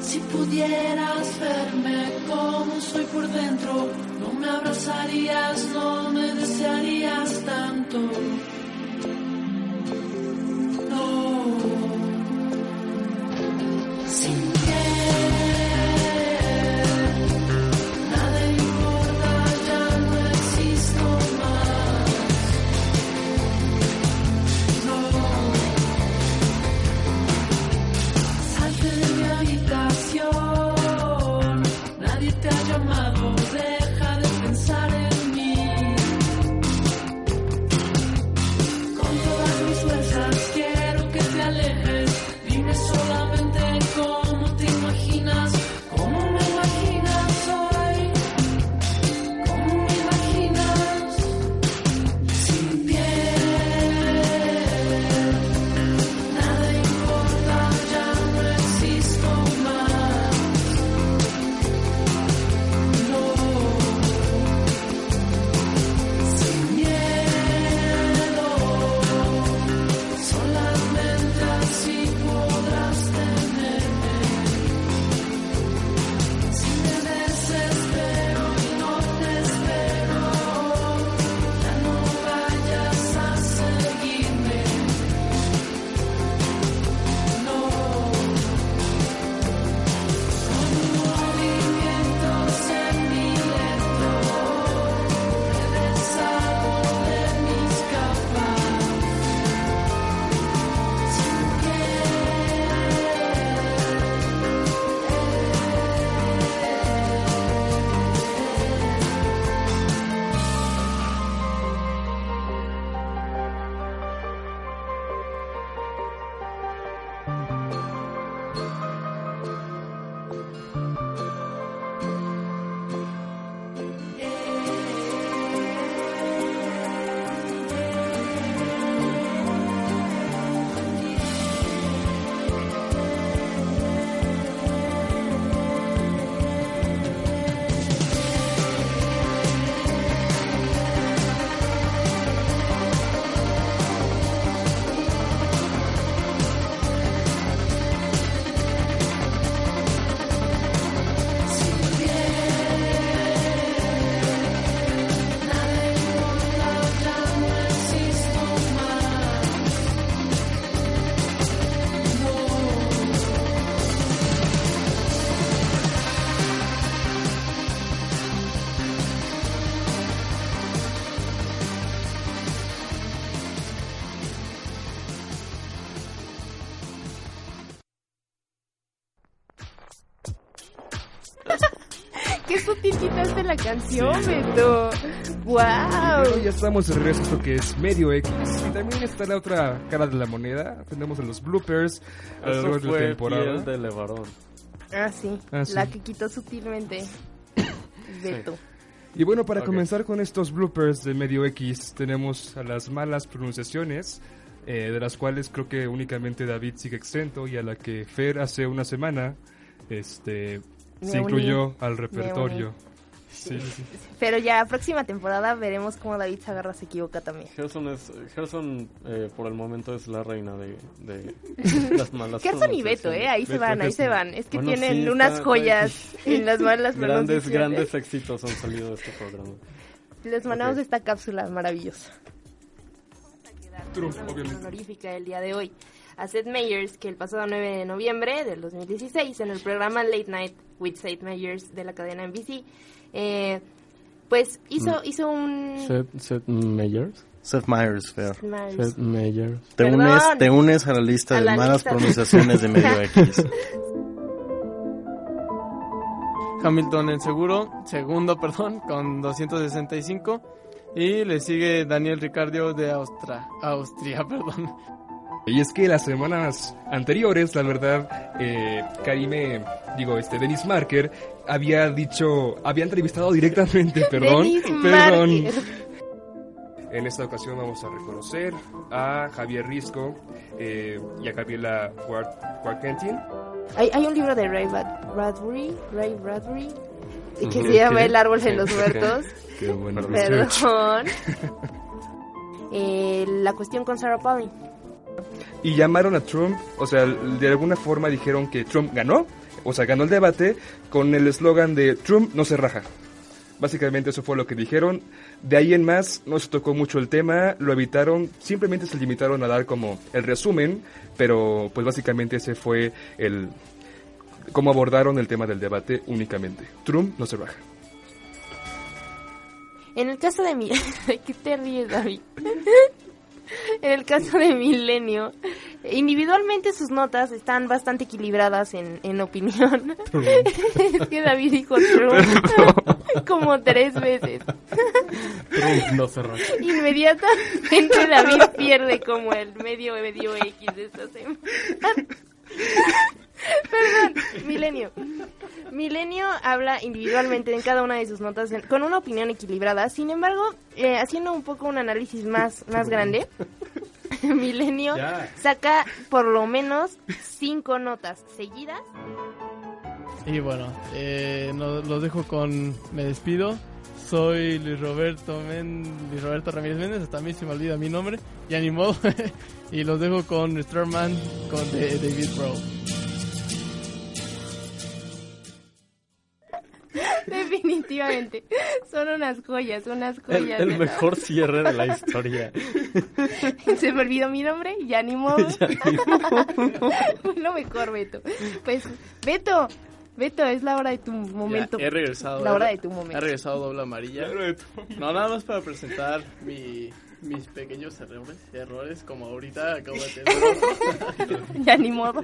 Si pudieras verme como soy por dentro, no me abrazarías, no Bueno, ¡Wow! ya estamos de regreso, esto que es Medio X. Y también está la otra cara de la moneda. Tenemos los bloopers a lo Eso largo de la temporada. piel de Levarón. Ah, sí. Ah, sí. La que quitó sutilmente Beto. Y bueno, para comenzar con estos bloopers de Medio X, tenemos a las malas pronunciaciones, eh, de las cuales creo que únicamente David sigue exento y a la que Fer hace una semana este, Me se uní. incluyó al Me repertorio. Sí, sí, sí. Pero ya próxima temporada veremos cómo David Zagarra se equivoca también. Gerson, es, Gerson eh, por el momento es la reina de, de las malas Gerson y Beto. ¿eh? Ahí se Beto van, ahí Gerson. se van. Es que Bueno, tienen sí, unas está- joyas en las malas Grandes, grandes éxitos han salido de este programa. Les mandamos Ok. esta cápsula maravillosa. True, honorífica el día de hoy a Seth Meyers, que el pasado 9 de noviembre del 2016, en el programa Late Night with Seth Meyers de la cadena NBC, eh, pues hizo, Mm. hizo un... Seth, Seth Meyers. Seth Meyers, Fer. Seth Meyers. Te Perdón. unes, te unes a la lista A de la malas lista. pronunciaciones de medio X. Hamilton en seguro, segundo, perdón, con 265. Y le sigue Daniel Ricardio de Austria, Austria, perdón. Y es que las semanas anteriores, la verdad, eh, Karime, digo, este, Denis Marker, había dicho, había entrevistado directamente, perdón, perdón. En esta ocasión vamos a reconocer a Javier Risco eh, y a Gabriela Warkentin. Hay, hay un libro de Ray Brad- Bradbury, Ray Bradbury, que se llama El árbol de los muertos. Qué bueno. Perdón. Eh, la cuestión con Sarah Palin. Y llamaron a Trump, o sea, de alguna forma dijeron que Trump ganó, o sea, ganó el debate con el eslogan de Trump no se raja. Básicamente eso fue lo que dijeron. De ahí en más no se tocó mucho el tema, lo evitaron, simplemente se limitaron a dar como el resumen, pero pues básicamente ese fue el cómo abordaron el tema del debate únicamente. Trump no se raja. En el caso de mi... ¿Qué te ríes, David? En el caso de Milenio, individualmente sus notas están bastante equilibradas en, en opinión. es que David dijo Trump como tres veces. Trump no se. Inmediatamente David pierde como el medio medio X de esta semana. Perdón, Milenio. Milenio habla individualmente en cada una de sus notas en- con una opinión equilibrada. Sin embargo, eh, haciendo un poco un análisis más, más grande, Milenio Ya. saca por lo menos cinco notas seguidas. Y bueno, eh, no- los dejo con... Me despido. Soy Luis Roberto, Men- Luis Roberto Ramírez Méndez, hasta a mí se me olvida mi nombre, ya ni modo. y los dejo con Starman, con de- David Bro. Definitivamente. Son unas joyas, unas El, joyas. el mejor cierre de la historia. Se me olvidó mi nombre, ya ni modo. lo mejor, Beto. Pues, Beto, Beto, es la hora de tu momento. Ya, he regresado. La hora de tu momento. He regresado doble amarilla. No, nada más para presentar mi, mis pequeños errores, errores como ahorita acabo de tener. Ya ni modo.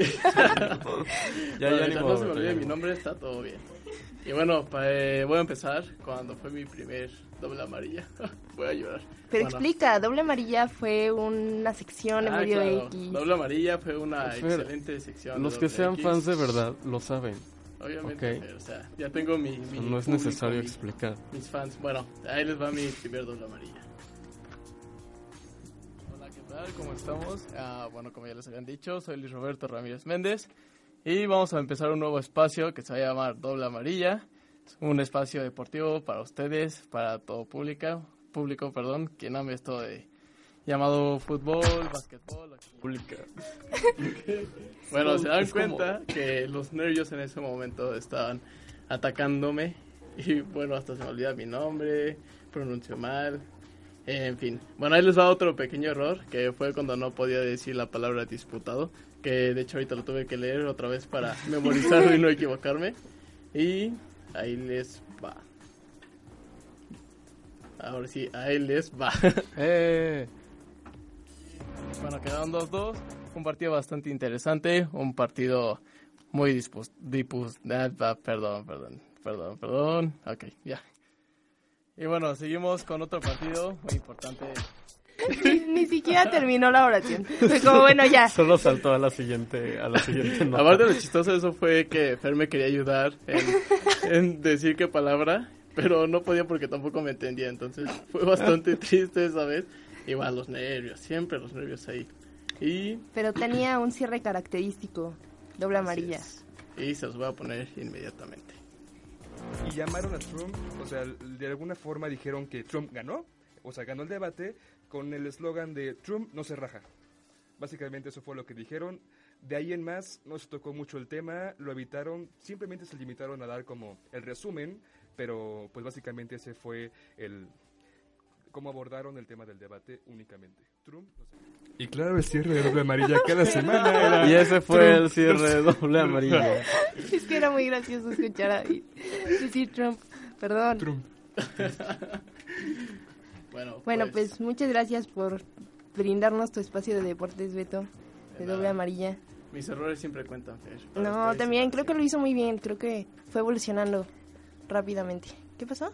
ya, ya ni no modo, se me olvide ya ni mi nombre, está todo bien. Y bueno, pa- eh, voy a empezar cuando fue mi primer doble amarilla. voy a llorar. Pero Bueno, explica, Doble Amarilla fue una sección en ah, medio claro, X. Doble amarilla fue una Espera, excelente sección. Los que sean X. fans de verdad lo saben. Obviamente, Ok. pero, o sea, ya tengo mi, mi No es público, necesario mi- explicar. Mis fans. Bueno, ahí les va mi primer doble amarilla. Hola, ¿qué tal? ¿Cómo estamos? Ah, bueno, como ya les habían dicho, soy Luis Roberto Ramírez Méndez y vamos a empezar un nuevo espacio que se va a llamar Doble Amarilla. Es un espacio deportivo para ustedes, para todo público, público, perdón, quien ame esto de llamado fútbol, básquetbol, pública. bueno, se dan como- cuenta que los nervios en ese momento estaban atacándome y bueno, hasta se me olvida mi nombre, pronuncio mal, en fin. Bueno, ahí les va otro pequeño error, que fue cuando no podía decir la palabra disputado, que de hecho ahorita lo tuve que leer otra vez para memorizarlo y no equivocarme. Y ahí les va. Ahora sí, ahí les va. Eh. Bueno, quedaron 2-2. Un partido bastante interesante. Un partido muy dispus... dipus- ah, perdón, perdón, perdón, perdón. Ok, ya. Y bueno, seguimos con otro partido muy importante. Ni, ni siquiera terminó la oración. Fue como, bueno, ya. Solo saltó a la siguiente, a la siguiente nota. Aparte lo chistoso de eso fue que Fer me quería ayudar en, en decir qué palabra, pero no podía porque tampoco me entendía. Entonces fue bastante triste esa vez. Igual los nervios, siempre los nervios ahí. Y, Pero tenía un cierre característico. Doble amarilla. y se los voy a poner inmediatamente. Y llamaron a Trump, o sea, de alguna forma dijeron que Trump ganó, o sea, ganó el debate con el eslogan de Trump no se raja. Básicamente eso fue lo que dijeron. De ahí en más no se tocó mucho el tema, lo evitaron, simplemente se limitaron a dar como el resumen, pero pues básicamente ese fue el cómo abordaron el tema del debate únicamente. Trump no se raja. Y claro, el cierre de doble amarilla cada semana era Y ese fue Trump, el cierre de doble amarilla. Es que era muy gracioso escuchar a David decir Trump. Perdón. Trump. Bueno, Bueno, pues muchas gracias por brindarnos tu espacio de deportes, Beto. De doble amarilla. mis errores siempre cuentan, Fer. No, también creo que lo hizo muy bien. Creo que fue evolucionando rápidamente. ¿Qué pasó?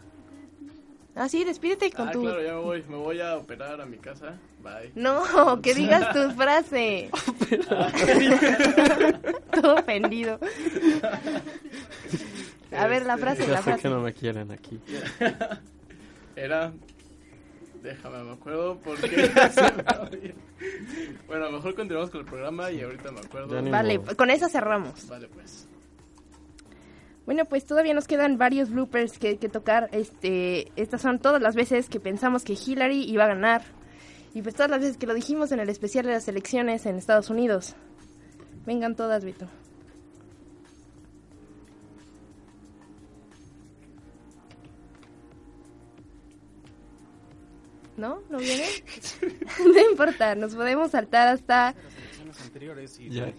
Ah, sí, despídete con Ah, tu... claro, ya me voy. Me voy a operar a mi casa. Bye. No, que digas tu frase. Todo ofendido. A ver, la frase, Ya la sé frase. que no me quieren aquí. Era. Déjame, me acuerdo porque. bueno, mejor continuamos con el programa y ahorita me acuerdo. Vale, con esa cerramos. Vale, pues. Bueno, pues todavía nos quedan varios bloopers que, que tocar. Este, estas son todas las veces que pensamos que Hillary iba a ganar. Y pues todas las veces que lo dijimos en el especial de las elecciones en Estados Unidos. Vengan todas, Vito. ¿No? ¿No viene? no importa, nos podemos saltar hasta... elecciones anteriores y el-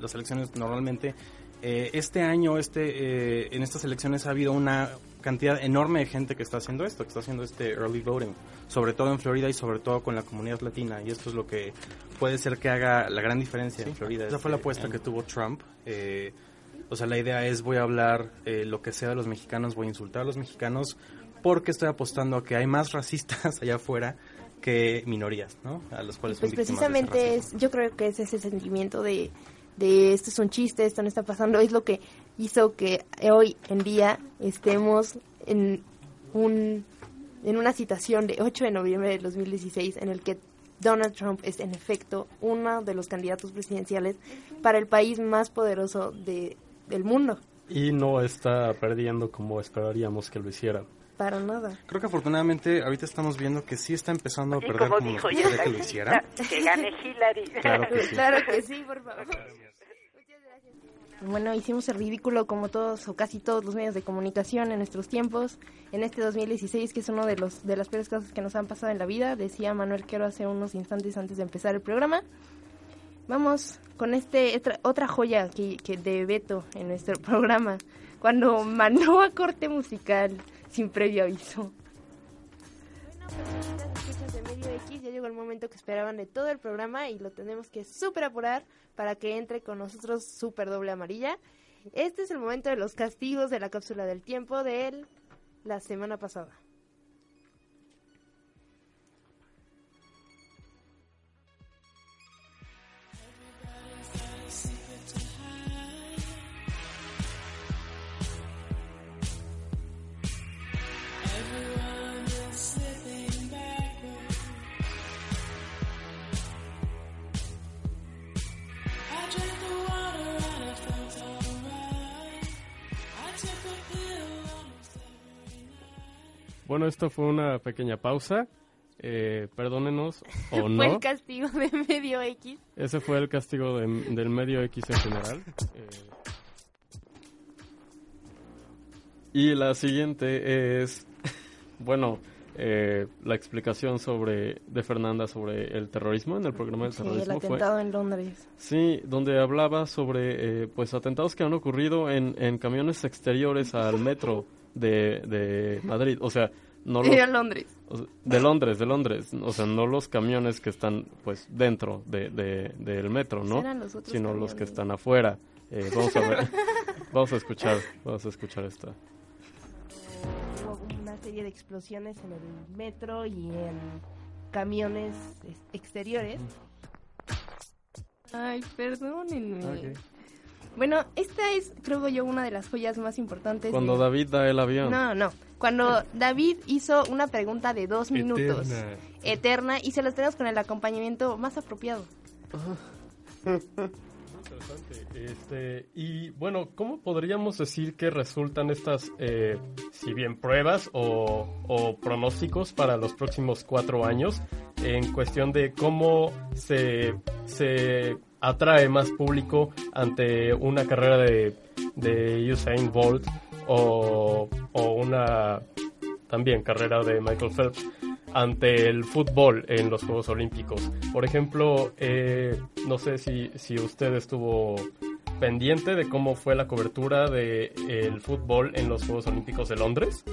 las elecciones normalmente eh, este año este eh, en estas elecciones ha habido una cantidad enorme de gente que está haciendo esto que está haciendo este early voting sobre todo en Florida y sobre todo con la comunidad latina y esto es lo que puede ser que haga la gran diferencia en Florida esa fue la apuesta que tuvo Trump eh, o sea la idea es voy a hablar eh, lo que sea de los mexicanos voy a insultar a los mexicanos porque estoy apostando a que hay más racistas allá afuera que minorías, ¿no? A los cuales son Pues precisamente es, yo creo que es ese sentimiento de, de esto es un chiste, esto no está pasando, es lo que hizo que hoy en día estemos en un en una citación de 8 de noviembre de 2016 en el que Donald Trump es en efecto uno de los candidatos presidenciales para el país más poderoso de, del mundo. Y no está perdiendo como esperaríamos que lo hiciera. Para nada. Creo que afortunadamente ahorita estamos viendo que sí está empezando a Y perder como como, dijo nos que lo hiciera. que gane Hillary. Claro que sí. Claro que sí, por favor. Bueno, hicimos el ridículo como todos o casi todos los medios de comunicación en nuestros tiempos en este 2016, que es uno de los de las peores cosas que nos han pasado en la vida, decía Manuel Quero hace unos instantes antes de empezar el programa. Vamos con este otra, otra joya que, que de Beto en nuestro programa, cuando mandó a corte musical sin previo aviso. escuchas de Medio X, ya llegó el momento que esperaban de todo el programa y lo tenemos que súper apurar para que entre con nosotros súper doble amarilla. Este es el momento de los castigos de la cápsula del tiempo de la semana pasada. Bueno, esto fue una pequeña pausa. Eh, perdónenos o Fue no. el castigo de Medio X. Ese fue el castigo de- del medio X en general. Eh, y la siguiente es, bueno, eh, la explicación sobre de Fernanda sobre el terrorismo en el programa del Sí, el terrorismo fue atentado en Londres. sí, donde hablaba sobre eh, pues atentados que han ocurrido en, en camiones exteriores al metro de, de Madrid, o sea, no los, De Londres. o sea, de Londres, de Londres, o sea, no los camiones que están pues dentro de, de- del metro, ¿no? Los otros Sino los camiones. que están afuera. Eh, vamos a ver, vamos a escuchar, vamos a escuchar esta. Hubo una serie de explosiones en el metro y en camiones es- exteriores. Ay, perdónenme. Ok. Bueno, esta es, creo yo, una de las joyas más importantes. Cuando de- David da el avión. No, no. Cuando David hizo una pregunta de dos minutos. Eterna. Eterna. Y se las tenemos con el acompañamiento más apropiado. Este, y bueno, ¿cómo podríamos decir que resultan estas, eh, si bien pruebas o, o pronósticos para los próximos cuatro años en cuestión de cómo se, se atrae más público ante una carrera de, de Usain Bolt o, o una también carrera de Michael Phelps ante el fútbol en los Juegos Olímpicos. Por ejemplo, eh, no sé si, si usted estuvo pendiente de cómo fue la cobertura de el fútbol en los Juegos Olímpicos de Londres.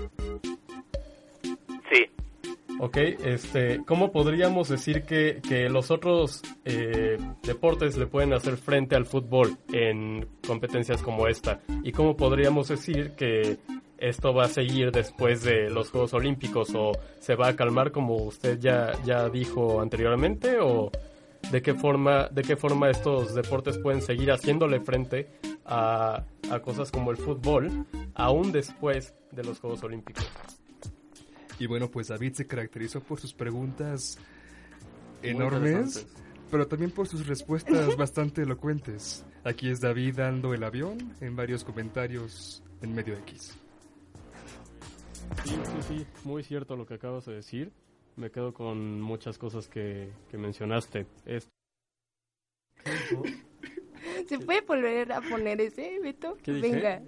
Ok, este, ¿cómo podríamos decir que, que los otros eh, deportes le pueden hacer frente al fútbol en competencias como esta? ¿Y cómo podríamos decir que esto va a seguir después de los Juegos Olímpicos o se va a calmar como usted ya, ya dijo anteriormente o de qué forma de qué forma estos deportes pueden seguir haciéndole frente a, a cosas como el fútbol aún después de los Juegos Olímpicos? Y bueno, pues David se caracterizó por sus preguntas Muy enormes, pero también por sus respuestas bastante elocuentes. Aquí es David dando el avión en varios comentarios en medio X. Sí, sí, sí, muy cierto lo que acabas de decir. Me quedo con muchas cosas que, que mencionaste. Esto. ¿Se puede volver a poner ese, Beto? ¿Qué dije? Venga.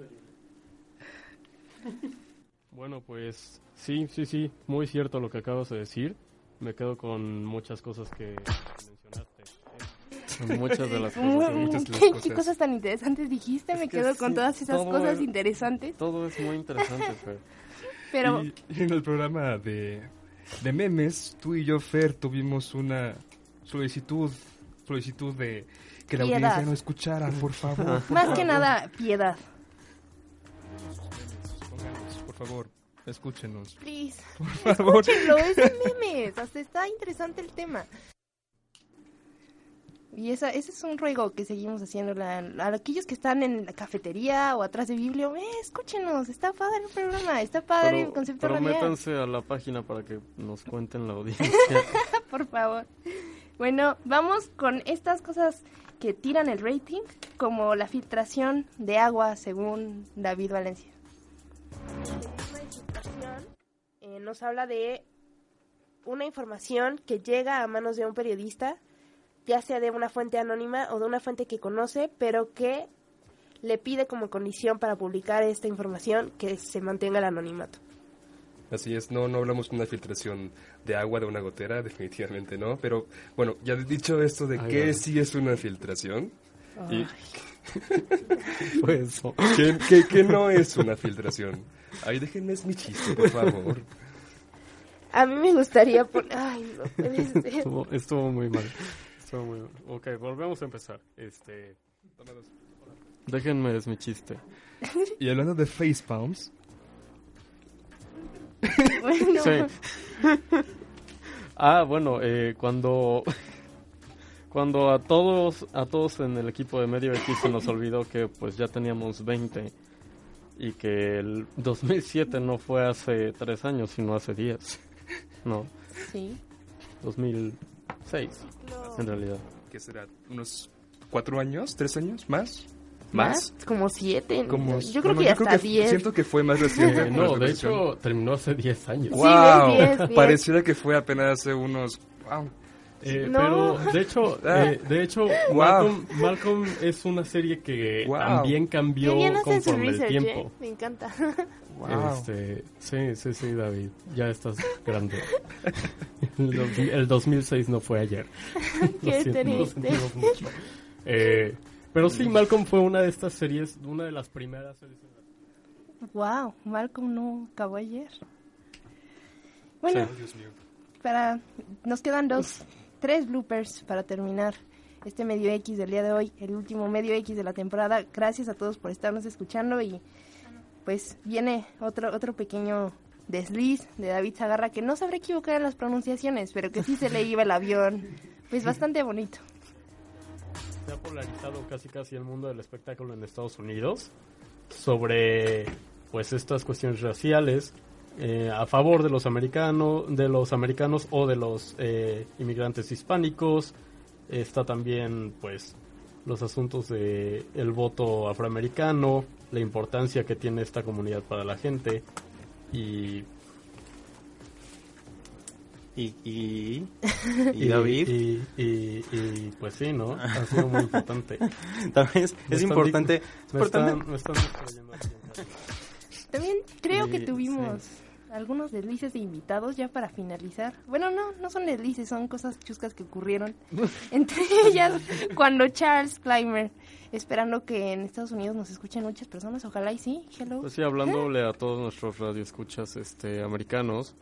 Bueno, pues sí, sí, sí, muy cierto lo que acabas de decir. Me quedo con muchas cosas que mencionaste. Muchas de las Muy- cosas. muchas de las ¿Qué, cosas. qué cosas tan interesantes dijiste? Me que quedo con sí, todas esas cosas es- interesantes. Todo es muy interesante, Fer. Pero Y, y en el programa de, de memes, tú y yo, Fer, tuvimos una solicitud, solicitud de que la Piedad. audiencia no escuchara, por favor. por más que favor. nada, piedad. Por favor, escúchenos. Please. Por favor. Escúchenlo, es de memes. Hasta está interesante el tema. Y esa, ese es un ruego que seguimos haciendo la- a aquellos que están en la cafetería o atrás de Biblio. Eh, escúchenos, está padre el programa, está padre el Pero concepto radial. prométanse a la página para que nos cuenten la audiencia. Por favor. Bueno, vamos con estas cosas que tiran el rating, como la filtración de agua, según David Valencia. Nos habla de una información que llega a manos de un periodista, ya sea de una fuente anónima o de una fuente que conoce, pero que le pide como condición para publicar esta información que se mantenga el anonimato. Así es, no, no hablamos de una filtración de agua de una gotera, definitivamente no. Pero bueno, ya dicho esto de Ay, que ay. sí es una filtración. Y que- que no es una filtración. Ay, déjenme es mi chiste, por favor. A mí me gustaría poner... Ay, no puede ser. estuvo, estuvo muy mal. Estuvo muy mal. Ok, volvemos a empezar. Este. Déjenme es mi chiste. Y hablando de facepalms, Bueno, Sí. Ah, bueno, eh, cuando cuando a todos a todos en el equipo de Medio X se nos olvidó que pues ya teníamos 20 y que el 2007 no fue hace tres años, sino hace 10. No, sí. 2006 en realidad. ¿qué será? ¿Unos cuatro años? ¿Tres años? ¿Más? ¿Más? Como siete. Como- yo creo bueno, que yo hasta creo que diez. Siento que fue más reciente. Eh, no, de hecho terminó hace 10 años. Sí, ¡Wow! diez, diez, diez. Pareciera que fue apenas hace unos... ¡Wow! Eh, No. Pero de hecho, Ah. eh, de hecho, Wow. Malcolm, Malcolm es una serie que Wow. también cambió conforme el tiempo. ¿eh? Me encanta. ¡Wow! Este, sí, sí, sí, David, ya estás grande. El, dos- el 2006 no fue ayer. Qué lo, siento, triste. mucho. Eh, pero sí, Malcolm fue una de estas series, una de las primeras series. Wow, Malcolm no acabó ayer. Bueno, para nos quedan dos, tres bloopers para terminar este medio X del día de hoy, el último medio X de la temporada. Gracias a todos por estarnos escuchando y pues viene otro otro pequeño desliz de David Zagarra que no sabré equivocar en las pronunciaciones, pero que sí se le iba el avión. Pues bastante bonito. Se ha polarizado casi casi el mundo del espectáculo en Estados Unidos sobre pues estas cuestiones raciales eh, a favor de los americanos de los americanos o de los eh, inmigrantes hispánicos está también pues los asuntos de el voto afroamericano la importancia que tiene esta comunidad para la gente y Y, y, David. y, y- y, pues sí no ha sido muy importante También es, importante. es me importante- están- me están. También creo que Sí, tuvimos algunos deslices de invitados ya para finalizar. Bueno, no, no son deslices, son cosas chuscas que ocurrieron. Entre ellas, cuando Charles Clymer, esperando que en Estados Unidos nos escuchen muchas personas, ojalá y sí, hello. Pues sí, hablándole a todos nuestros radioescuchas este, americanos.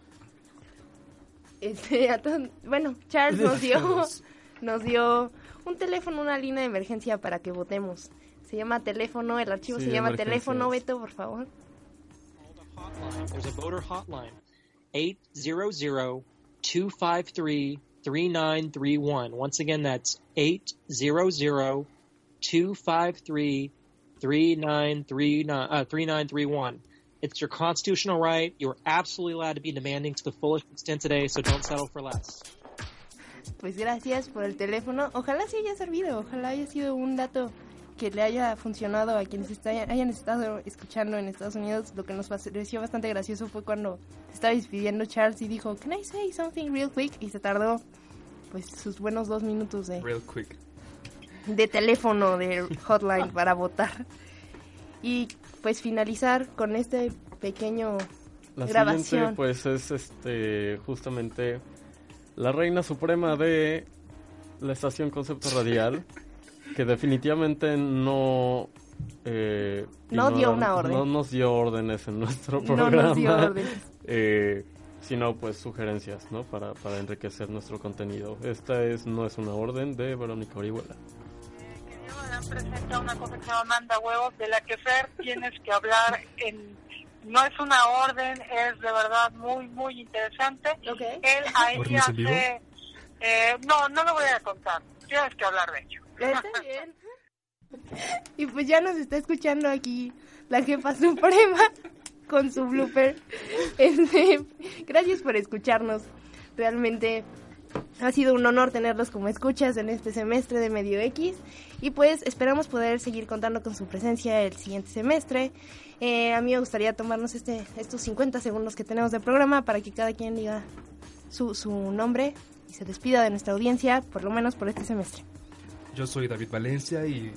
Este, a todos, bueno, Charles nos dio, nos dio un teléfono, una línea de emergencia para que votemos. Se llama teléfono, el archivo sí, se llama teléfono, Beto, por favor. There's a voter hotline. 800-253-3931. Once again, that's 800 253 3931. Uh, it's your constitutional right. You're absolutely allowed to be demanding to the fullest extent today, so don't settle for less. Pues gracias por el teléfono. Ojalá sí haya servido. Ojalá haya sido un dato que le haya funcionado a quienes está, hayan estado escuchando en Estados Unidos. Lo que nos pareció bastante gracioso fue cuando estaba despidiendo Charles y dijo, Can I say something real quick? Y se tardó pues sus buenos dos minutos de... Real quick. De teléfono, de hotline para votar. Y pues finalizar con este pequeño La grabación. siguiente, pues, es este justamente la reina suprema de la estación Concepto Radial, que definitivamente no... eh, No dio una orden. No nos dio órdenes en nuestro No programa. nos dio órdenes. eh, sino pues sugerencias, ¿no? Para, para enriquecer nuestro contenido. Esta es no es una orden de Verónica Orihuela. Presenta una cosa que se llama manda huevos, de la que Fer tienes que hablar en... No es una orden, es de verdad muy, muy interesante. Él ahí hace... eh, no, no lo voy a contar. Tienes que hablar de ello. Está bien. Y pues ya nos está escuchando aquí la jefa suprema con su blooper. Este, gracias por escucharnos. Realmente ha sido un honor tenerlos como escuchas en este semestre de Medio X. Y pues esperamos poder seguir contando con su presencia el siguiente semestre. Eh, a mí me gustaría tomarnos este, estos 50 segundos que tenemos de programa para que cada quien diga su, su nombre y se despida de nuestra audiencia, por lo menos por este semestre. Yo soy David Valencia y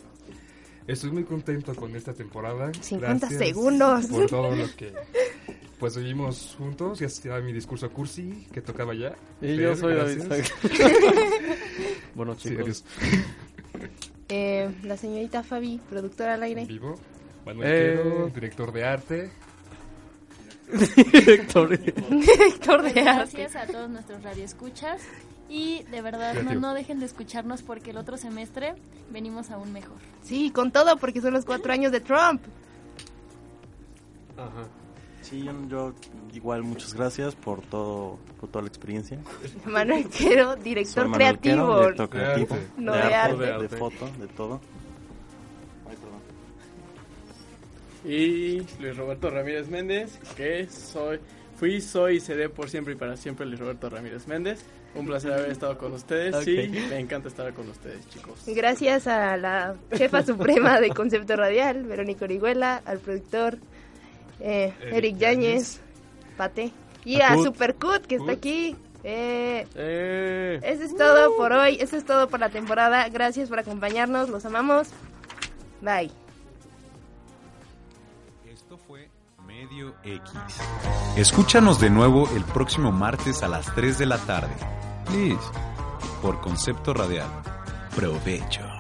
estoy muy contento con esta temporada. 50 Gracias segundos. Por todo lo que pues vivimos juntos. Ya estaba mi discurso cursi que tocaba ya. Y Fer, yo soy David. Bueno, Sí, chicos. adiós. Eh, la señorita Fabi, productora al aire. Vivo. Manuel Eh. Director de arte. Director de- Director de arte. Gracias a todos nuestros radioescuchas y de verdad no, no dejen de escucharnos porque el otro semestre venimos aún mejor. Sí, con todo, porque son los cuatro años de Trump. Ajá. Sí, yo, yo igual muchas gracias por todo, por toda la experiencia. Manuel Quero, director Manuel creativo. Quero, director creativo, No de, de arte, arte. de foto, de todo. Y Luis Roberto Ramírez Méndez, que soy, fui, soy y seré por siempre y para siempre Luis Roberto Ramírez Méndez. Un placer haber estado con ustedes. Ok. Sí, me encanta estar con ustedes, chicos. Gracias a la jefa suprema de Concepto Radial, Verónica Orihuela, al productor eh, Eric Eric Yáñez, Pate, y A. Supercut, que está aquí. Eh, Eh. Eso es todo por hoy, eso es todo por la temporada. Gracias por acompañarnos, los amamos. Bye. Esto fue Medio X. Escúchanos de nuevo el próximo martes a las 3 de la tarde. Please. Por Concepto Radial. Provecho.